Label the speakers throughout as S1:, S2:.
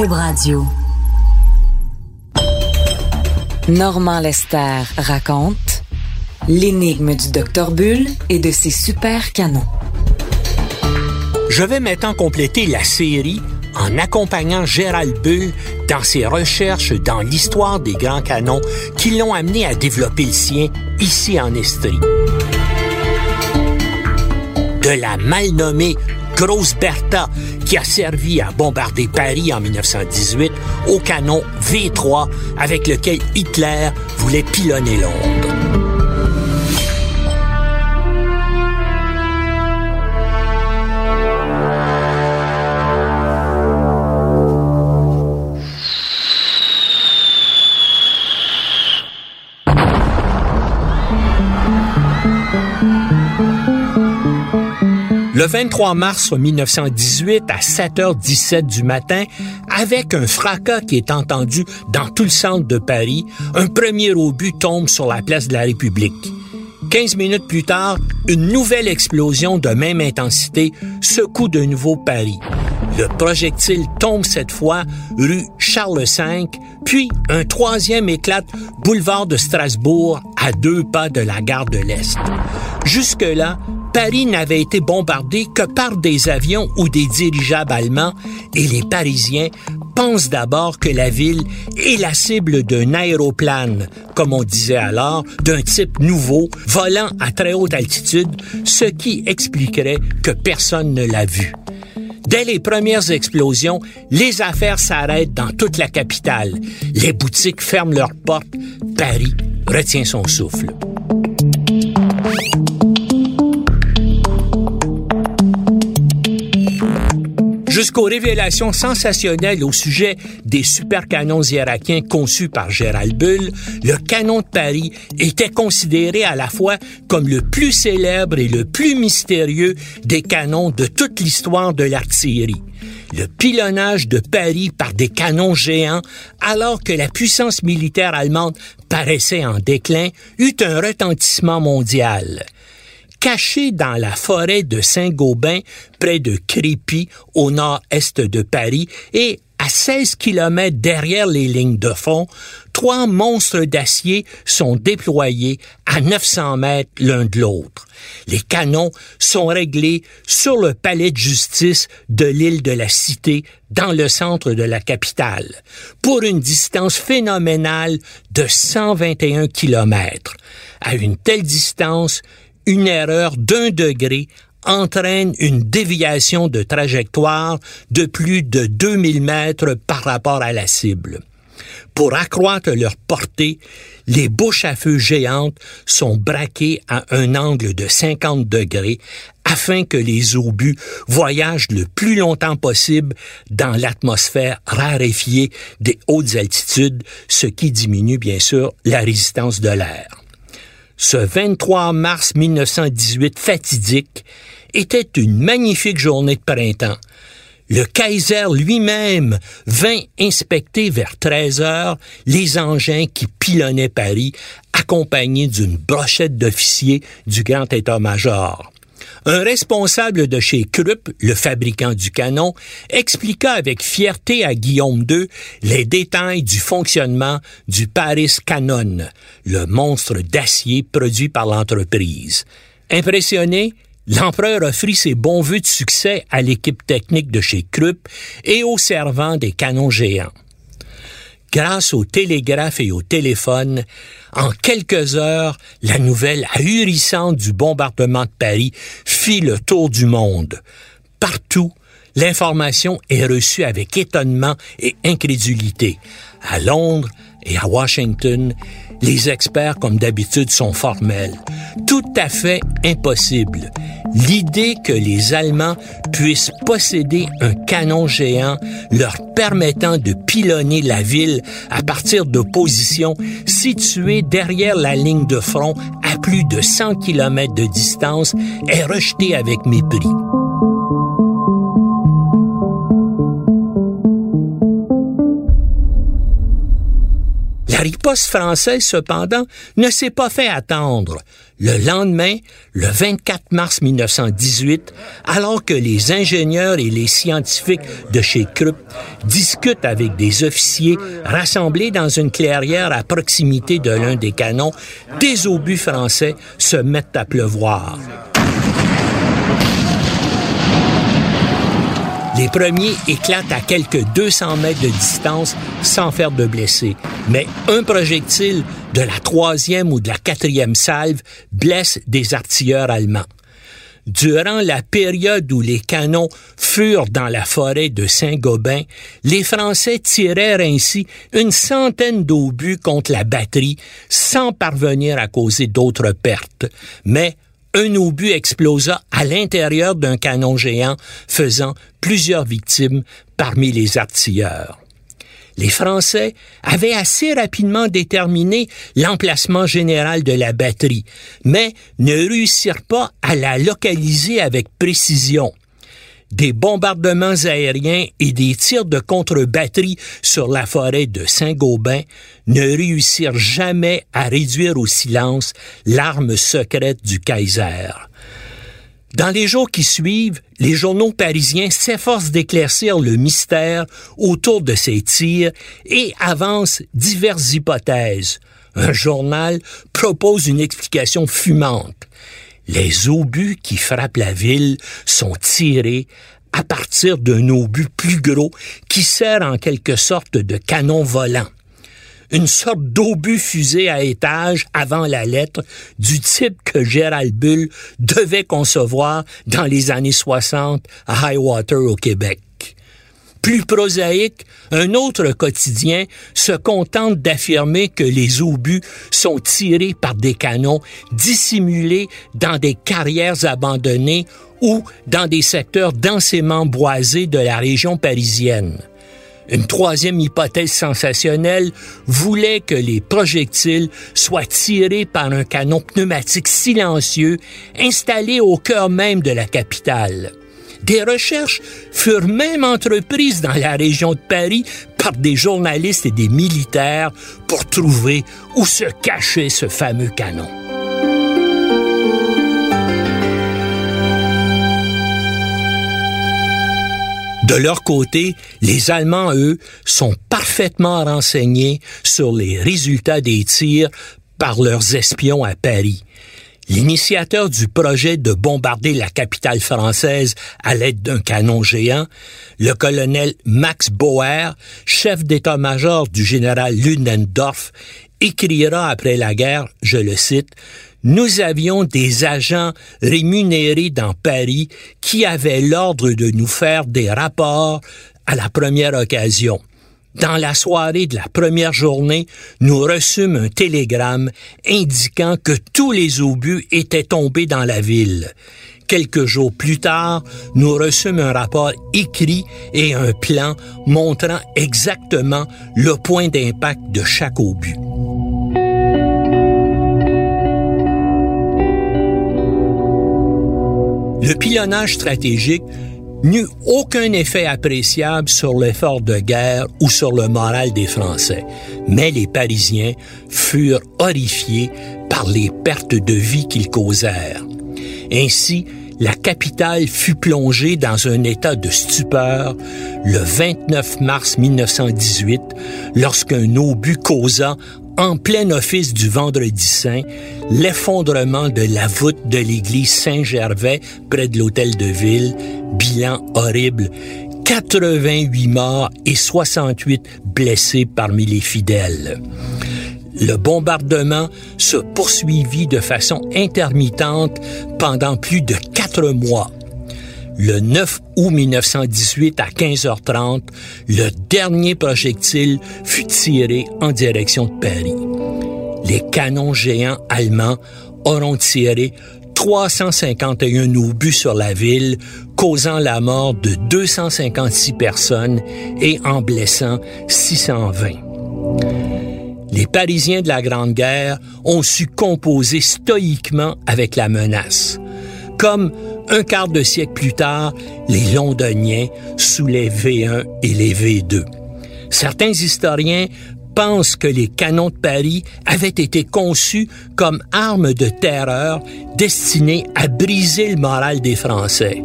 S1: Cube Radio. Normand Lester raconte l'énigme du docteur Bull et de ses super canons.
S2: Je vais maintenant compléter la série en accompagnant Gérald Bull dans ses recherches dans l'histoire des grands canons qui l'ont amené à développer le sien ici en Estrie. De la mal nommée Grosse Bertha qui a servi à bombarder Paris en 1918 au canon V3 avec lequel Hitler voulait pilonner Londres. Le 23 mars 1918 à 7h17 du matin, avec un fracas qui est entendu dans tout le centre de Paris, un premier obus tombe sur la place de la République. 15 minutes plus tard, une nouvelle explosion de même intensité secoue de nouveau Paris. Le projectile tombe cette fois rue Charles V, puis un troisième éclate boulevard de Strasbourg à deux pas de la gare de l'Est. Jusque-là, Paris n'avait été bombardé que par des avions ou des dirigeables allemands et les Parisiens pensent d'abord que la ville est la cible d'un aéroplane, comme on disait alors, d'un type nouveau, volant à très haute altitude, ce qui expliquerait que personne ne l'a vu. Dès les premières explosions, les affaires s'arrêtent dans toute la capitale. Les boutiques ferment leurs portes. Paris retient son souffle. Jusqu'aux révélations sensationnelles au sujet des supercanons irakiens conçus par Gérald Bull, le canon de Paris était considéré à la fois comme le plus célèbre et le plus mystérieux des canons de toute l'histoire de l'artillerie. Le pilonnage de Paris par des canons géants, alors que la puissance militaire allemande paraissait en déclin, eut un retentissement mondial caché dans la forêt de Saint-Gobain, près de Crépy, au nord-est de Paris, et à 16 kilomètres derrière les lignes de fond, trois monstres d'acier sont déployés à 900 mètres l'un de l'autre. Les canons sont réglés sur le palais de justice de l'île de la Cité, dans le centre de la capitale, pour une distance phénoménale de 121 kilomètres. À une telle distance, une erreur d'un degré entraîne une déviation de trajectoire de plus de 2000 mètres par rapport à la cible. Pour accroître leur portée, les bouches à feu géantes sont braquées à un angle de 50 degrés afin que les obus voyagent le plus longtemps possible dans l'atmosphère raréfiée des hautes altitudes, ce qui diminue bien sûr la résistance de l'air. Ce 23 mars 1918 fatidique était une magnifique journée de printemps. Le Kaiser lui-même vint inspecter vers 13 heures les engins qui pilonnaient Paris, accompagnés d'une brochette d'officiers du grand état-major. Un responsable de chez Krupp, le fabricant du canon, expliqua avec fierté à Guillaume II les détails du fonctionnement du Paris Canon, le monstre d'acier produit par l'entreprise. Impressionné, L'empereur offrit ses bons voeux de succès à l'équipe technique de chez Krupp et aux servants des canons géants grâce au télégraphe et au téléphone, en quelques heures, la nouvelle ahurissante du bombardement de Paris fit le tour du monde. Partout, l'information est reçue avec étonnement et incrédulité. À Londres et à Washington, les experts, comme d'habitude, sont formels. Tout à fait impossible. L'idée que les Allemands puissent posséder un canon géant leur permettant de pilonner la ville à partir de positions situées derrière la ligne de front à plus de 100 km de distance est rejetée avec mépris. Riposte française, cependant, ne s'est pas fait attendre. Le lendemain, le 24 mars 1918, alors que les ingénieurs et les scientifiques de chez Krupp discutent avec des officiers rassemblés dans une clairière à proximité de l'un des canons, des obus français se mettent à pleuvoir. Les premiers éclatent à quelques 200 mètres de distance sans faire de blessés. Mais un projectile de la troisième ou de la quatrième salve blesse des artilleurs allemands. Durant la période où les canons furent dans la forêt de Saint-Gobain, les Français tirèrent ainsi une centaine d'obus contre la batterie sans parvenir à causer d'autres pertes. Mais un obus explosa à l'intérieur d'un canon géant, faisant plusieurs victimes parmi les artilleurs. Les Français avaient assez rapidement déterminé l'emplacement général de la batterie, mais ne réussirent pas à la localiser avec précision des bombardements aériens et des tirs de contre-batterie sur la forêt de Saint-Gobain ne réussirent jamais à réduire au silence l'arme secrète du Kaiser. Dans les jours qui suivent, les journaux parisiens s'efforcent d'éclaircir le mystère autour de ces tirs et avancent diverses hypothèses. Un journal propose une explication fumante. Les obus qui frappent la ville sont tirés à partir d'un obus plus gros qui sert en quelque sorte de canon volant. Une sorte d'obus fusée à étage avant la lettre du type que Gérald Bull devait concevoir dans les années 60 à Highwater au Québec. Plus prosaïque, un autre quotidien se contente d'affirmer que les obus sont tirés par des canons dissimulés dans des carrières abandonnées ou dans des secteurs densément boisés de la région parisienne. Une troisième hypothèse sensationnelle voulait que les projectiles soient tirés par un canon pneumatique silencieux installé au cœur même de la capitale. Des recherches furent même entreprises dans la région de Paris par des journalistes et des militaires pour trouver où se cachait ce fameux canon. De leur côté, les Allemands, eux, sont parfaitement renseignés sur les résultats des tirs par leurs espions à Paris. L'initiateur du projet de bombarder la capitale française à l'aide d'un canon géant, le colonel Max Bauer, chef d'état-major du général Ludendorff, écrira après la guerre, je le cite, nous avions des agents rémunérés dans Paris qui avaient l'ordre de nous faire des rapports à la première occasion. Dans la soirée de la première journée, nous reçûmes un télégramme indiquant que tous les obus étaient tombés dans la ville. Quelques jours plus tard, nous reçûmes un rapport écrit et un plan montrant exactement le point d'impact de chaque obus. Le pilonnage stratégique n'eut aucun effet appréciable sur l'effort de guerre ou sur le moral des Français, mais les Parisiens furent horrifiés par les pertes de vie qu'ils causèrent. Ainsi, la capitale fut plongée dans un état de stupeur le 29 mars 1918 lorsqu'un obus causa en plein office du vendredi saint, l'effondrement de la voûte de l'église Saint-Gervais près de l'hôtel de ville, bilan horrible, 88 morts et 68 blessés parmi les fidèles. Le bombardement se poursuivit de façon intermittente pendant plus de quatre mois. Le 9 août 1918 à 15h30, le dernier projectile fut tiré en direction de Paris. Les canons géants allemands auront tiré 351 obus sur la ville, causant la mort de 256 personnes et en blessant 620. Les Parisiens de la Grande Guerre ont su composer stoïquement avec la menace. Comme un quart de siècle plus tard, les Londoniens sous les V1 et les V2. Certains historiens pensent que les canons de Paris avaient été conçus comme armes de terreur destinées à briser le moral des Français.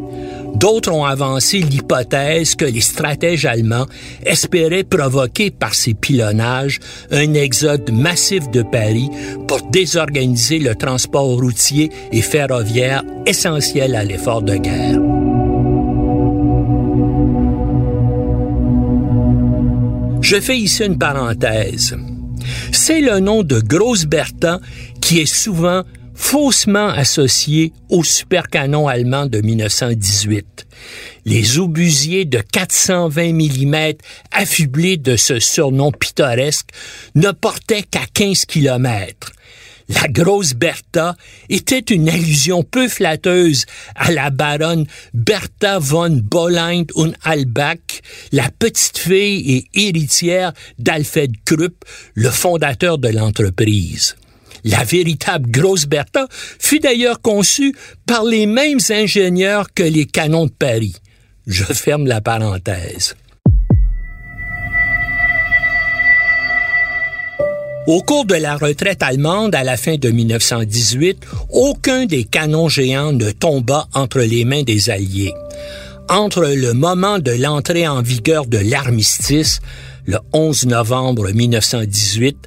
S2: D'autres ont avancé l'hypothèse que les stratèges allemands espéraient provoquer par ces pilonnages un exode massif de Paris pour désorganiser le transport routier et ferroviaire essentiel à l'effort de guerre. Je fais ici une parenthèse. C'est le nom de Grosse Bertha qui est souvent faussement associé au supercanon allemand de 1918. Les obusiers de 420 mm affublés de ce surnom pittoresque ne portaient qu'à 15 km. La grosse Bertha était une allusion peu flatteuse à la baronne Bertha von Bolland und Albach, la petite fille et héritière d'Alfred Krupp, le fondateur de l'entreprise. La véritable grosse Bertha fut d'ailleurs conçue par les mêmes ingénieurs que les canons de Paris. Je ferme la parenthèse. Au cours de la retraite allemande à la fin de 1918, aucun des canons géants ne tomba entre les mains des Alliés. Entre le moment de l'entrée en vigueur de l'armistice, le 11 novembre 1918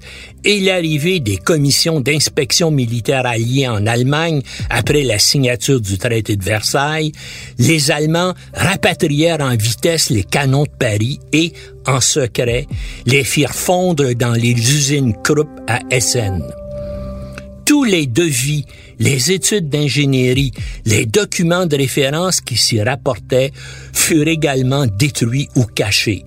S2: et l'arrivée des commissions d'inspection militaire alliées en Allemagne après la signature du traité de Versailles, les Allemands rapatrièrent en vitesse les canons de Paris et, en secret, les firent fondre dans les usines Krupp à Essen. Tous les devis, les études d'ingénierie, les documents de référence qui s'y rapportaient furent également détruits ou cachés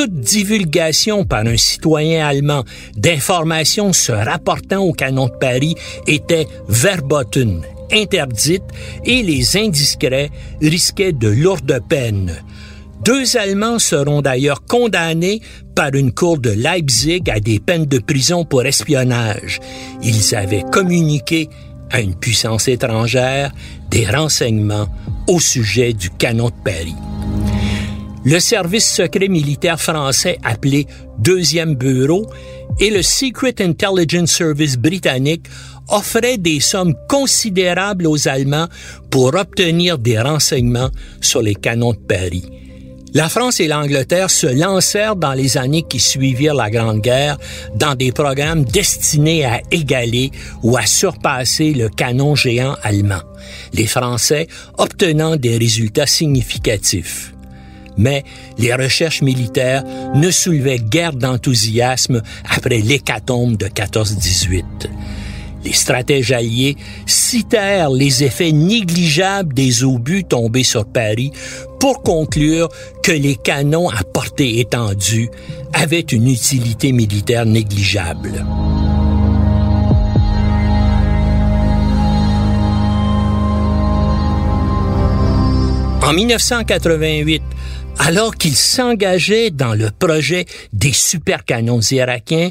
S2: toute divulgation par un citoyen allemand d'informations se rapportant au canon de Paris était verboten, interdite, et les indiscrets risquaient de lourdes peines. Deux Allemands seront d'ailleurs condamnés par une cour de Leipzig à des peines de prison pour espionnage. Ils avaient communiqué à une puissance étrangère des renseignements au sujet du canon de Paris. Le service secret militaire français appelé Deuxième Bureau et le Secret Intelligence Service britannique offraient des sommes considérables aux Allemands pour obtenir des renseignements sur les canons de Paris. La France et l'Angleterre se lancèrent dans les années qui suivirent la Grande Guerre dans des programmes destinés à égaler ou à surpasser le canon géant allemand, les Français obtenant des résultats significatifs mais les recherches militaires ne soulevaient guère d'enthousiasme après l'hécatombe de 14-18. Les stratèges alliés citèrent les effets négligeables des obus tombés sur Paris pour conclure que les canons à portée étendue avaient une utilité militaire négligeable. En 1988, alors qu'il s'engageait dans le projet des supercanons irakiens,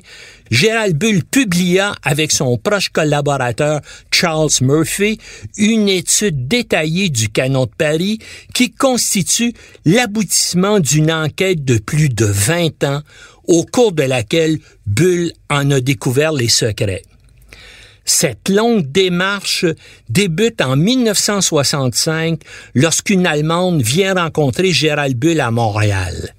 S2: Gérald Bull publia avec son proche collaborateur Charles Murphy une étude détaillée du canon de Paris qui constitue l'aboutissement d'une enquête de plus de 20 ans au cours de laquelle Bull en a découvert les secrets. Cette longue démarche débute en 1965 lorsqu'une Allemande vient rencontrer Gérald Bull à Montréal.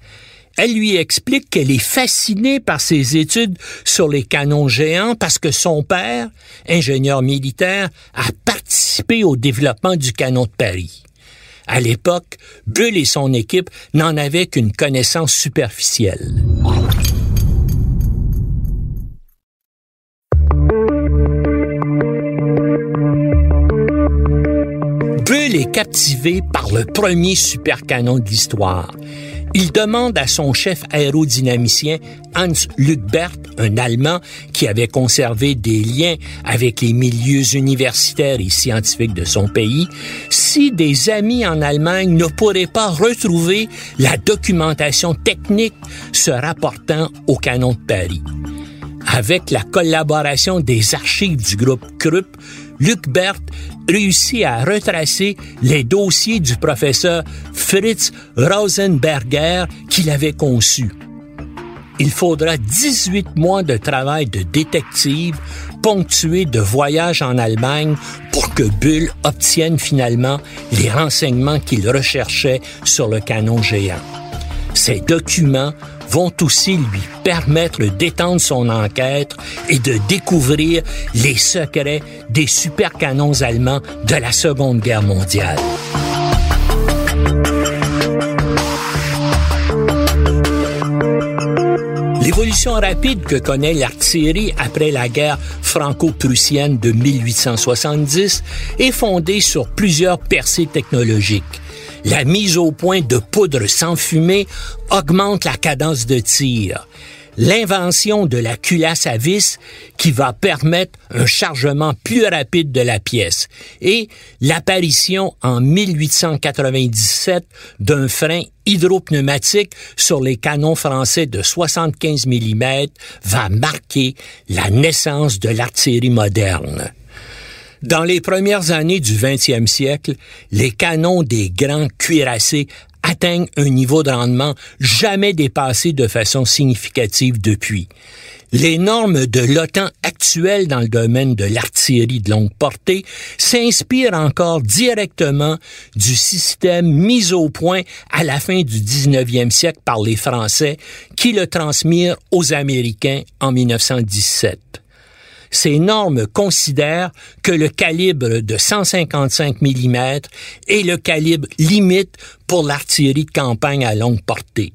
S2: Elle lui explique qu'elle est fascinée par ses études sur les canons géants parce que son père, ingénieur militaire, a participé au développement du canon de Paris. À l'époque, Bull et son équipe n'en avaient qu'une connaissance superficielle. Est captivé par le premier supercanon de l'histoire. Il demande à son chef aérodynamicien Hans Lugbert, un Allemand qui avait conservé des liens avec les milieux universitaires et scientifiques de son pays, si des amis en Allemagne ne pourraient pas retrouver la documentation technique se rapportant au canon de Paris. Avec la collaboration des archives du groupe Krupp, Luc Bert réussit à retracer les dossiers du professeur Fritz Rosenberger qu'il avait conçu. il faudra 18 mois de travail de détective ponctué de voyages en Allemagne pour que Bull obtienne finalement les renseignements qu'il recherchait sur le canon géant. Ces documents vont aussi lui permettre d'étendre son enquête et de découvrir les secrets des supercanons allemands de la Seconde Guerre mondiale. L'évolution rapide que connaît l'artillerie après la guerre franco-prussienne de 1870 est fondée sur plusieurs percées technologiques. La mise au point de poudre sans fumée augmente la cadence de tir l'invention de la culasse à vis qui va permettre un chargement plus rapide de la pièce et l'apparition en 1897 d'un frein hydropneumatique sur les canons français de 75 mm va marquer la naissance de l'artillerie moderne. Dans les premières années du 20e siècle, les canons des grands cuirassés atteignent un niveau de rendement jamais dépassé de façon significative depuis. Les normes de l'OTAN actuelles dans le domaine de l'artillerie de longue portée s'inspirent encore directement du système mis au point à la fin du 19e siècle par les Français qui le transmirent aux Américains en 1917 ces normes considèrent que le calibre de 155 mm est le calibre limite pour l'artillerie de campagne à longue portée.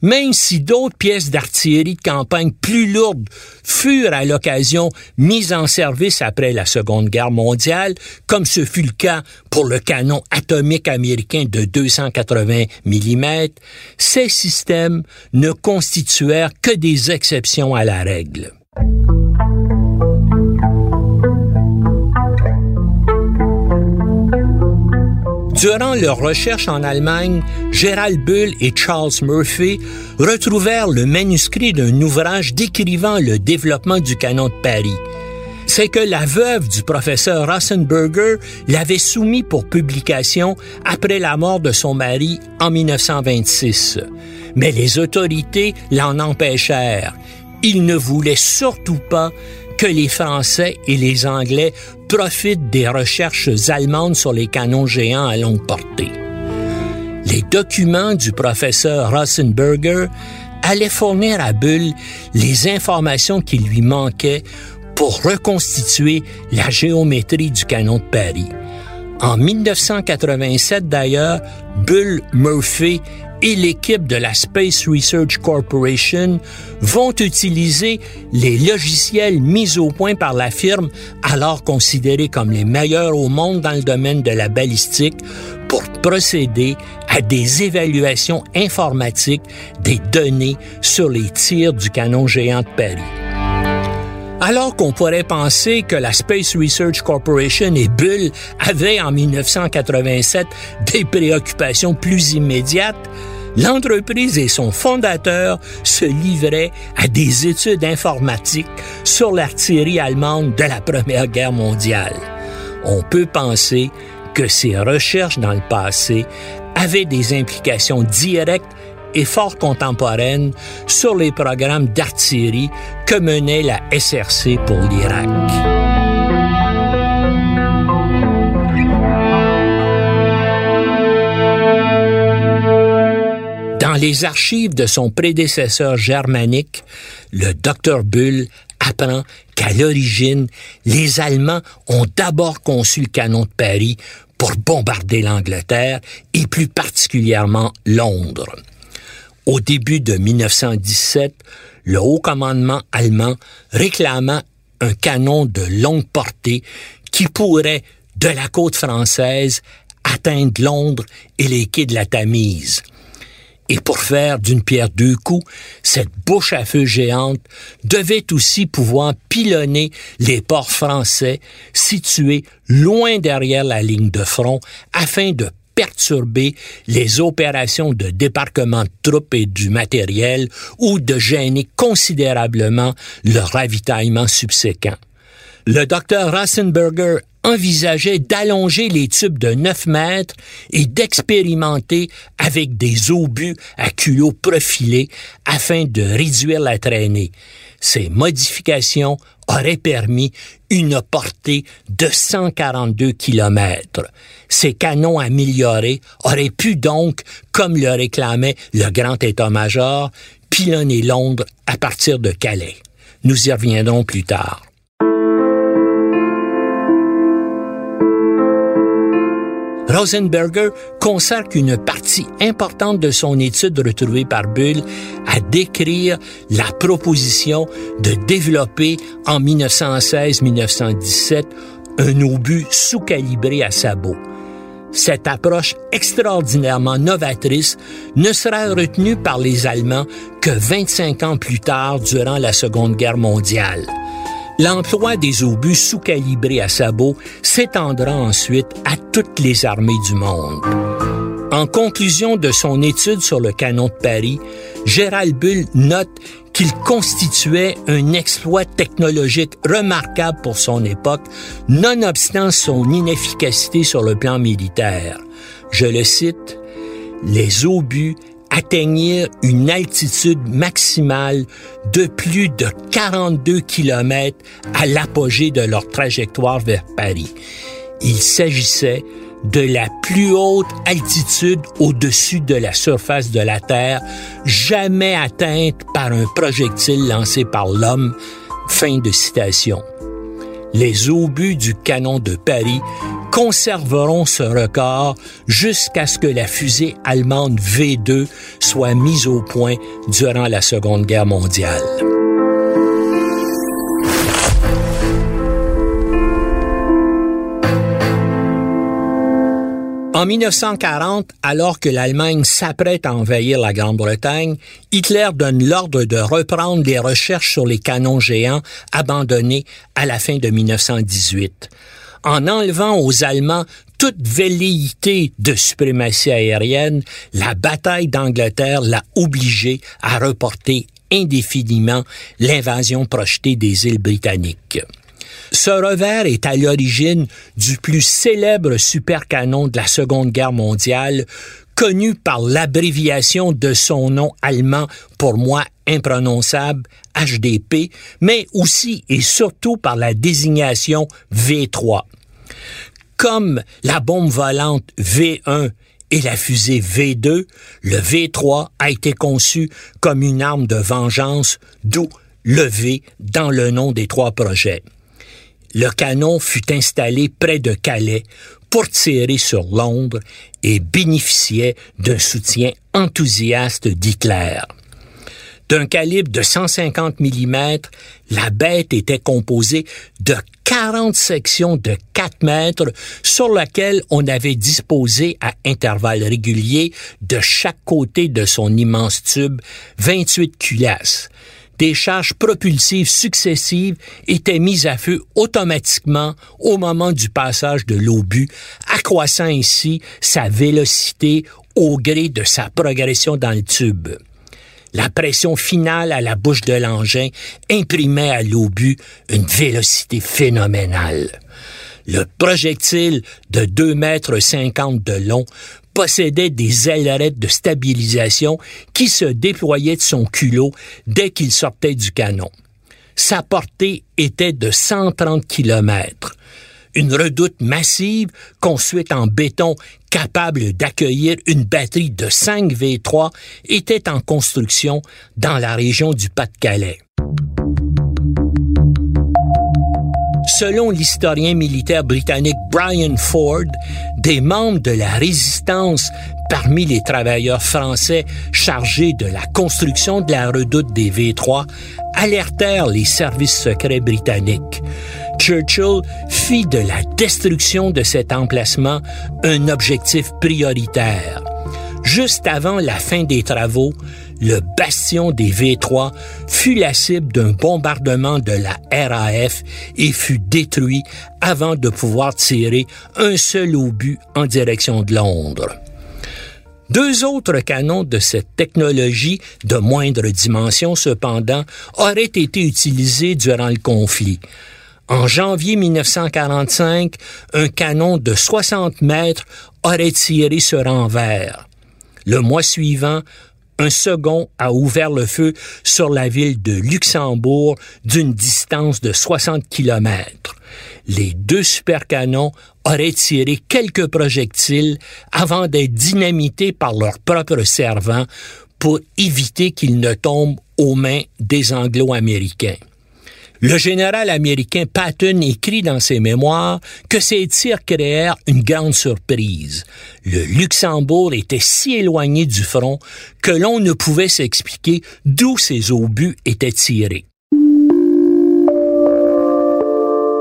S2: Même si d'autres pièces d'artillerie de campagne plus lourdes furent à l'occasion mises en service après la Seconde Guerre mondiale, comme ce fut le cas pour le canon atomique américain de 280 mm, ces systèmes ne constituèrent que des exceptions à la règle. Durant leurs recherches en Allemagne, Gerald Bull et Charles Murphy retrouvèrent le manuscrit d'un ouvrage décrivant le développement du canon de Paris. C'est que la veuve du professeur Rassenberger l'avait soumis pour publication après la mort de son mari en 1926. Mais les autorités l'en empêchèrent. Ils ne voulaient surtout pas que les Français et les Anglais profitent des recherches allemandes sur les canons géants à longue portée. Les documents du professeur Rosenberger allaient fournir à Bull les informations qui lui manquaient pour reconstituer la géométrie du canon de Paris. En 1987 d'ailleurs, Bull Murphy et l'équipe de la Space Research Corporation vont utiliser les logiciels mis au point par la firme, alors considérés comme les meilleurs au monde dans le domaine de la balistique, pour procéder à des évaluations informatiques des données sur les tirs du canon géant de Paris. Alors qu'on pourrait penser que la Space Research Corporation et Bull avaient en 1987 des préoccupations plus immédiates, l'entreprise et son fondateur se livraient à des études informatiques sur l'artillerie allemande de la Première Guerre mondiale. On peut penser que ces recherches dans le passé avaient des implications directes et fort contemporaine sur les programmes d'artillerie que menait la SRC pour l'Irak. Dans les archives de son prédécesseur germanique, le docteur Bull apprend qu'à l'origine, les Allemands ont d'abord conçu le canon de Paris pour bombarder l'Angleterre et plus particulièrement Londres. Au début de 1917, le haut commandement allemand réclama un canon de longue portée qui pourrait, de la côte française, atteindre Londres et les quais de la Tamise. Et pour faire d'une pierre deux coups, cette bouche à feu géante devait aussi pouvoir pilonner les ports français situés loin derrière la ligne de front afin de perturber les opérations de débarquement de troupes et du matériel ou de gêner considérablement le ravitaillement subséquent. Le docteur Rassenberger envisageait d'allonger les tubes de 9 mètres et d'expérimenter avec des obus à culot profilés afin de réduire la traînée. Ces modifications auraient permis une portée de 142 km. Ces canons améliorés auraient pu donc, comme le réclamait le grand état-major, pilonner Londres à partir de Calais. Nous y reviendrons plus tard. Rosenberger consacre une partie importante de son étude retrouvée par Bull à décrire la proposition de développer en 1916-1917 un obus sous-calibré à sabot. Cette approche extraordinairement novatrice ne sera retenue par les Allemands que 25 ans plus tard durant la Seconde Guerre mondiale. L'emploi des obus sous-calibrés à sabot s'étendra ensuite à toutes les armées du monde. En conclusion de son étude sur le canon de Paris, Gérald Bull note qu'il constituait un exploit technologique remarquable pour son époque, nonobstant son inefficacité sur le plan militaire. Je le cite, Les obus atteignirent une altitude maximale de plus de 42 km à l'apogée de leur trajectoire vers Paris. Il s'agissait de la plus haute altitude au-dessus de la surface de la Terre jamais atteinte par un projectile lancé par l'homme. Fin de citation. Les obus du canon de Paris conserveront ce record jusqu'à ce que la fusée allemande V2 soit mise au point durant la Seconde Guerre mondiale. En 1940, alors que l'Allemagne s'apprête à envahir la Grande-Bretagne, Hitler donne l'ordre de reprendre les recherches sur les canons géants abandonnés à la fin de 1918 en enlevant aux Allemands toute velléité de suprématie aérienne, la bataille d'Angleterre l'a obligé à reporter indéfiniment l'invasion projetée des îles britanniques. Ce revers est à l'origine du plus célèbre supercanon de la Seconde Guerre mondiale, connu par l'abréviation de son nom allemand, pour moi imprononçable, HDP, mais aussi et surtout par la désignation V3. Comme la bombe volante V1 et la fusée V2, le V3 a été conçu comme une arme de vengeance, d'où le V dans le nom des trois projets. Le canon fut installé près de Calais pour tirer sur Londres et bénéficiait d'un soutien enthousiaste d'Hitler. D'un calibre de 150 mm, la bête était composée de 40 sections de 4 mètres sur lesquelles on avait disposé à intervalles réguliers de chaque côté de son immense tube 28 culasses. Des charges propulsives successives étaient mises à feu automatiquement au moment du passage de l'obus, accroissant ainsi sa vélocité au gré de sa progression dans le tube. La pression finale à la bouche de l'engin imprimait à l'obus une vélocité phénoménale. Le projectile de 2 mètres 50 de long possédait des ailerettes de stabilisation qui se déployaient de son culot dès qu'il sortait du canon. Sa portée était de 130 km une redoute massive construite en béton capable d'accueillir une batterie de 5 V3 était en construction dans la région du Pas-de-Calais. Selon l'historien militaire britannique Brian Ford, des membres de la résistance parmi les travailleurs français chargés de la construction de la redoute des V3 alertèrent les services secrets britanniques. Churchill fit de la destruction de cet emplacement un objectif prioritaire. Juste avant la fin des travaux, le bastion des V3 fut la cible d'un bombardement de la RAF et fut détruit avant de pouvoir tirer un seul obus en direction de Londres. Deux autres canons de cette technologie de moindre dimension, cependant, auraient été utilisés durant le conflit. En janvier 1945, un canon de 60 mètres aurait tiré ce renvers. Le mois suivant, un second a ouvert le feu sur la ville de Luxembourg d'une distance de 60 kilomètres. Les deux supercanons auraient tiré quelques projectiles avant d'être dynamités par leurs propres servants pour éviter qu'ils ne tombent aux mains des Anglo-Américains. Le général américain Patton écrit dans ses mémoires que ces tirs créèrent une grande surprise. Le Luxembourg était si éloigné du front que l'on ne pouvait s'expliquer d'où ces obus étaient tirés.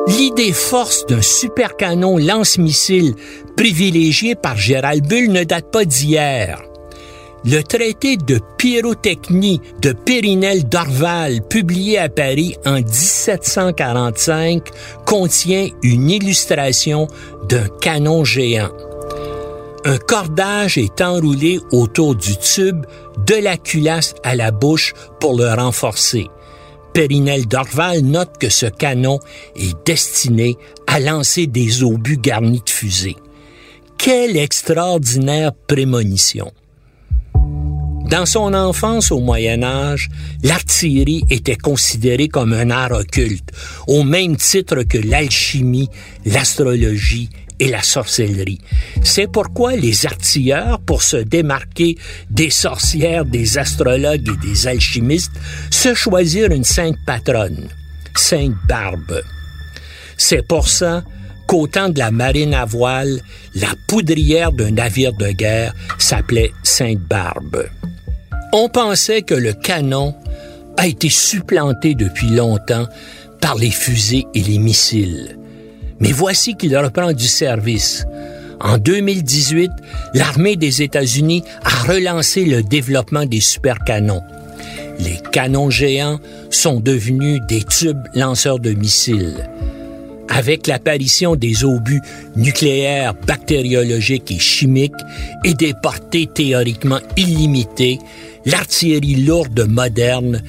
S2: L'idée force d'un supercanon lance-missile privilégié par Gérald Bull ne date pas d'hier. Le traité de pyrotechnie de Périnel d'Orval, publié à Paris en 1745, contient une illustration d'un canon géant. Un cordage est enroulé autour du tube de la culasse à la bouche pour le renforcer. Périnel d'Orval note que ce canon est destiné à lancer des obus garnis de fusées. Quelle extraordinaire prémonition! Dans son enfance au Moyen Âge, l'artillerie était considérée comme un art occulte, au même titre que l'alchimie, l'astrologie et la sorcellerie. C'est pourquoi les artilleurs, pour se démarquer des sorcières, des astrologues et des alchimistes, se choisirent une sainte patronne, Sainte Barbe. C'est pour ça qu'au temps de la marine à voile, la poudrière d'un navire de guerre s'appelait Sainte Barbe. On pensait que le canon a été supplanté depuis longtemps par les fusées et les missiles. Mais voici qu'il reprend du service. En 2018, l'armée des États-Unis a relancé le développement des supercanons. Les canons géants sont devenus des tubes lanceurs de missiles. Avec l'apparition des obus nucléaires, bactériologiques et chimiques et des portées théoriquement illimitées, l'artillerie lourde moderne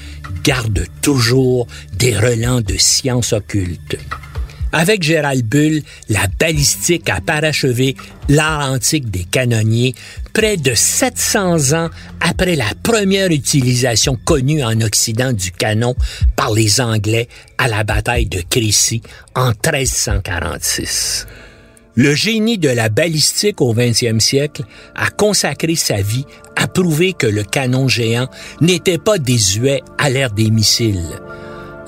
S2: garde toujours des relents de sciences occultes. Avec Gérald Bull, la balistique a parachevé l'art antique des canonniers près de 700 ans après la première utilisation connue en Occident du canon par les Anglais à la bataille de Crécy en 1346. Le génie de la balistique au 20e siècle a consacré sa vie à prouver que le canon géant n'était pas désuet à l'ère des missiles.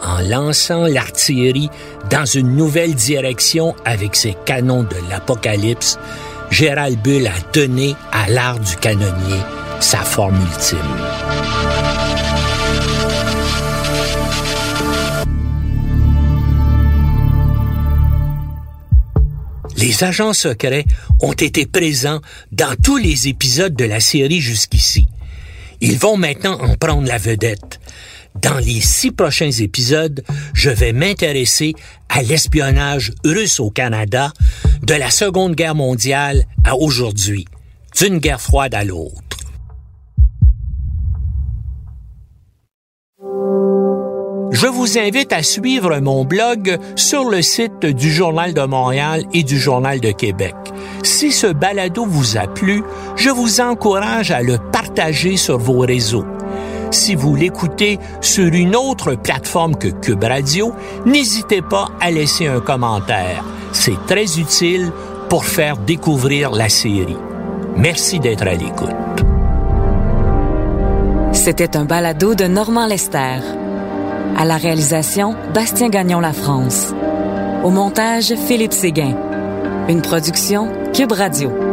S2: En lançant l'artillerie dans une nouvelle direction avec ses canons de l'Apocalypse, Gérald Bull a donné à l'art du canonnier sa forme ultime. les agents secrets ont été présents dans tous les épisodes de la série jusqu'ici. Ils vont maintenant en prendre la vedette. Dans les six prochains épisodes, je vais m'intéresser à l'espionnage russe au Canada de la Seconde Guerre mondiale à aujourd'hui, d'une guerre froide à l'autre. Je vous invite à suivre mon blog sur le site du Journal de Montréal et du Journal de Québec. Si ce balado vous a plu, je vous encourage à le partager sur vos réseaux. Si vous l'écoutez sur une autre plateforme que Cube Radio, n'hésitez pas à laisser un commentaire. C'est très utile pour faire découvrir la série. Merci d'être à l'écoute.
S1: C'était un balado de Normand Lester. À la réalisation, Bastien Gagnon La France. Au montage, Philippe Séguin. Une production Cube Radio.